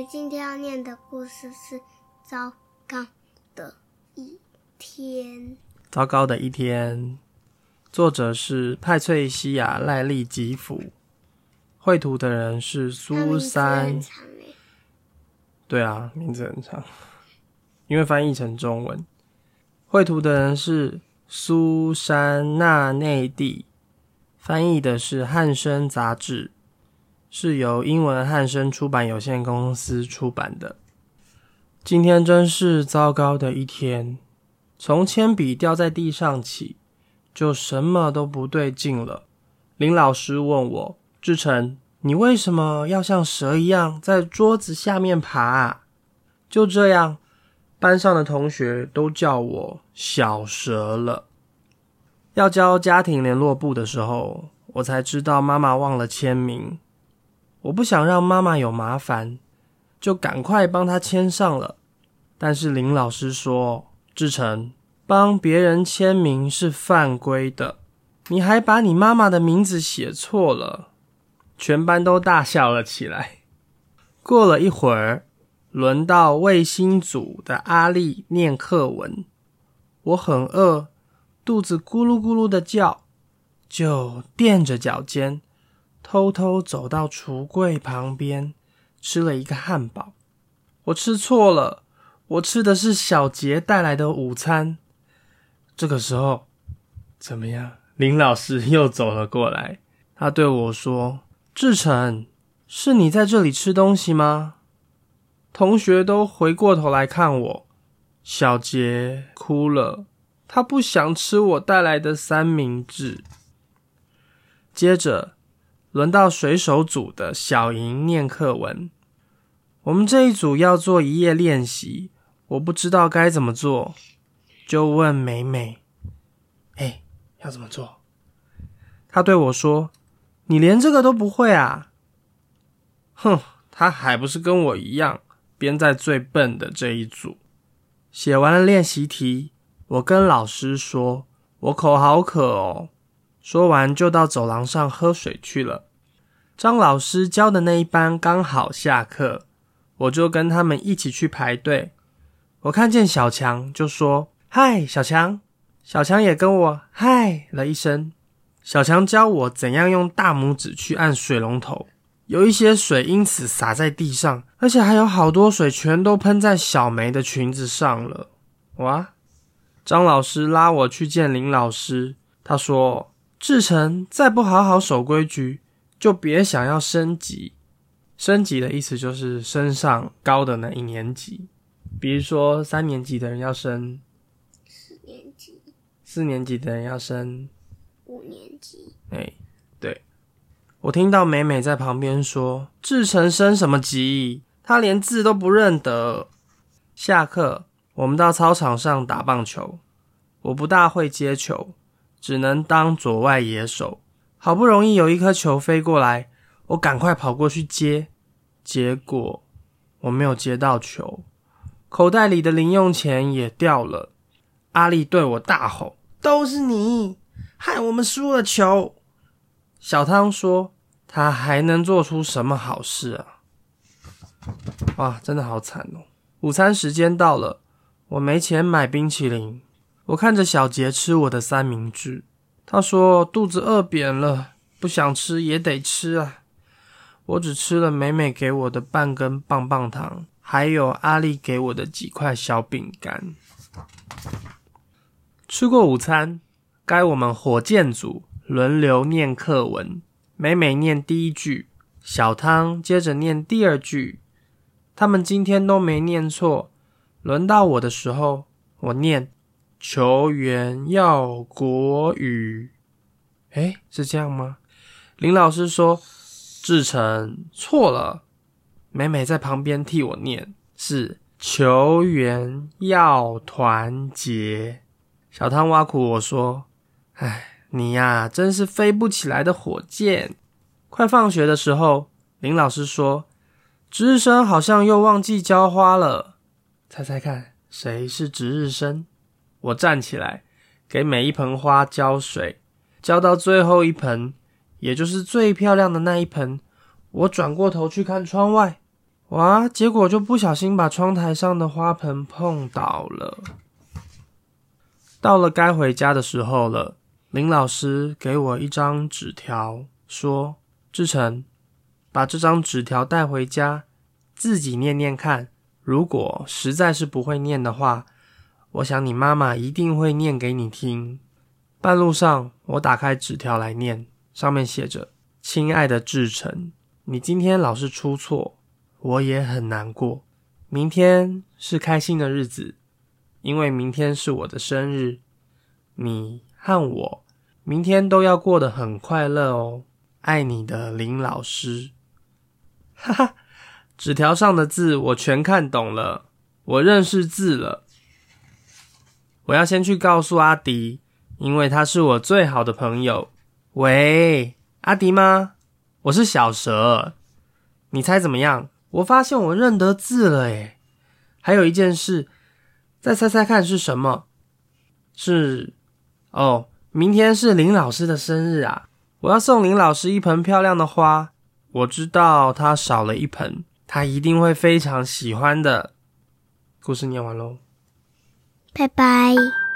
们今天要念的故事是《糟糕的一天》。糟糕的一天，作者是派翠西亚·赖利吉甫，绘图的人是苏珊。对啊，名字很长，因为翻译成中文。绘图的人是苏珊娜内蒂，翻译的是汉生杂志。是由英文汉生出版有限公司出版的。今天真是糟糕的一天，从铅笔掉在地上起，就什么都不对劲了。林老师问我：“志成，你为什么要像蛇一样在桌子下面爬？”啊就这样，班上的同学都叫我小蛇了。要交家庭联络簿的时候，我才知道妈妈忘了签名。我不想让妈妈有麻烦，就赶快帮她签上了。但是林老师说：“志成，帮别人签名是犯规的，你还把你妈妈的名字写错了。”全班都大笑了起来。过了一会儿，轮到卫星组的阿丽念课文。我很饿，肚子咕噜咕噜的叫，就垫着脚尖。偷偷走到橱柜旁边，吃了一个汉堡。我吃错了，我吃的是小杰带来的午餐。这个时候，怎么样？林老师又走了过来，他对我说：“志成，是你在这里吃东西吗？”同学都回过头来看我。小杰哭了，他不想吃我带来的三明治。接着。轮到水手组的小莹念课文。我们这一组要做一页练习，我不知道该怎么做，就问美美：“哎，要怎么做？”她对我说：“你连这个都不会啊？”哼，她还不是跟我一样编在最笨的这一组。写完了练习题，我跟老师说：“我口好渴哦。”说完，就到走廊上喝水去了。张老师教的那一班刚好下课，我就跟他们一起去排队。我看见小强，就说：“嗨，小强！”小强也跟我嗨了一声。小强教我怎样用大拇指去按水龙头，有一些水因此洒在地上，而且还有好多水全都喷在小梅的裙子上了。哇！张老师拉我去见林老师，他说。志成再不好好守规矩，就别想要升级。升级的意思就是升上高的那一年级。比如说，三年级的人要升四年级，四年级的人要升五年级。哎，对。我听到美美在旁边说：“志成升什么级？他连字都不认得。”下课，我们到操场上打棒球。我不大会接球。只能当左外野手。好不容易有一颗球飞过来，我赶快跑过去接，结果我没有接到球，口袋里的零用钱也掉了。阿丽对我大吼：“都是你，害我们输了球！”小汤说：“他还能做出什么好事啊？”哇，真的好惨哦！午餐时间到了，我没钱买冰淇淋。我看着小杰吃我的三明治，他说肚子饿扁了，不想吃也得吃啊。我只吃了美美给我的半根棒棒糖，还有阿丽给我的几块小饼干。吃过午餐，该我们火箭组轮流念课文。美美念第一句，小汤接着念第二句。他们今天都没念错，轮到我的时候，我念。球员要国语，哎，是这样吗？林老师说志成错了，美美在旁边替我念，是球员要团结。小汤挖苦我说：“哎，你呀，真是飞不起来的火箭。”快放学的时候，林老师说值日生好像又忘记浇花了，猜猜看，谁是值日生？我站起来，给每一盆花浇水，浇到最后一盆，也就是最漂亮的那一盆。我转过头去看窗外，哇！结果就不小心把窗台上的花盆碰倒了。到了该回家的时候了，林老师给我一张纸条，说：“志成，把这张纸条带回家，自己念念看。如果实在是不会念的话，我想你妈妈一定会念给你听。”半路上，我打开纸条来念，上面写着：“亲爱的志成，你今天老是出错。”我也很难过。明天是开心的日子，因为明天是我的生日。你和我明天都要过得很快乐哦。爱你的林老师。哈哈，纸条上的字我全看懂了，我认识字了。我要先去告诉阿迪，因为他是我最好的朋友。喂，阿迪吗？我是小蛇。你猜怎么样？我发现我认得字了诶还有一件事，再猜猜看是什么？是哦，明天是林老师的生日啊！我要送林老师一盆漂亮的花。我知道他少了一盆，他一定会非常喜欢的。故事念完喽，拜拜。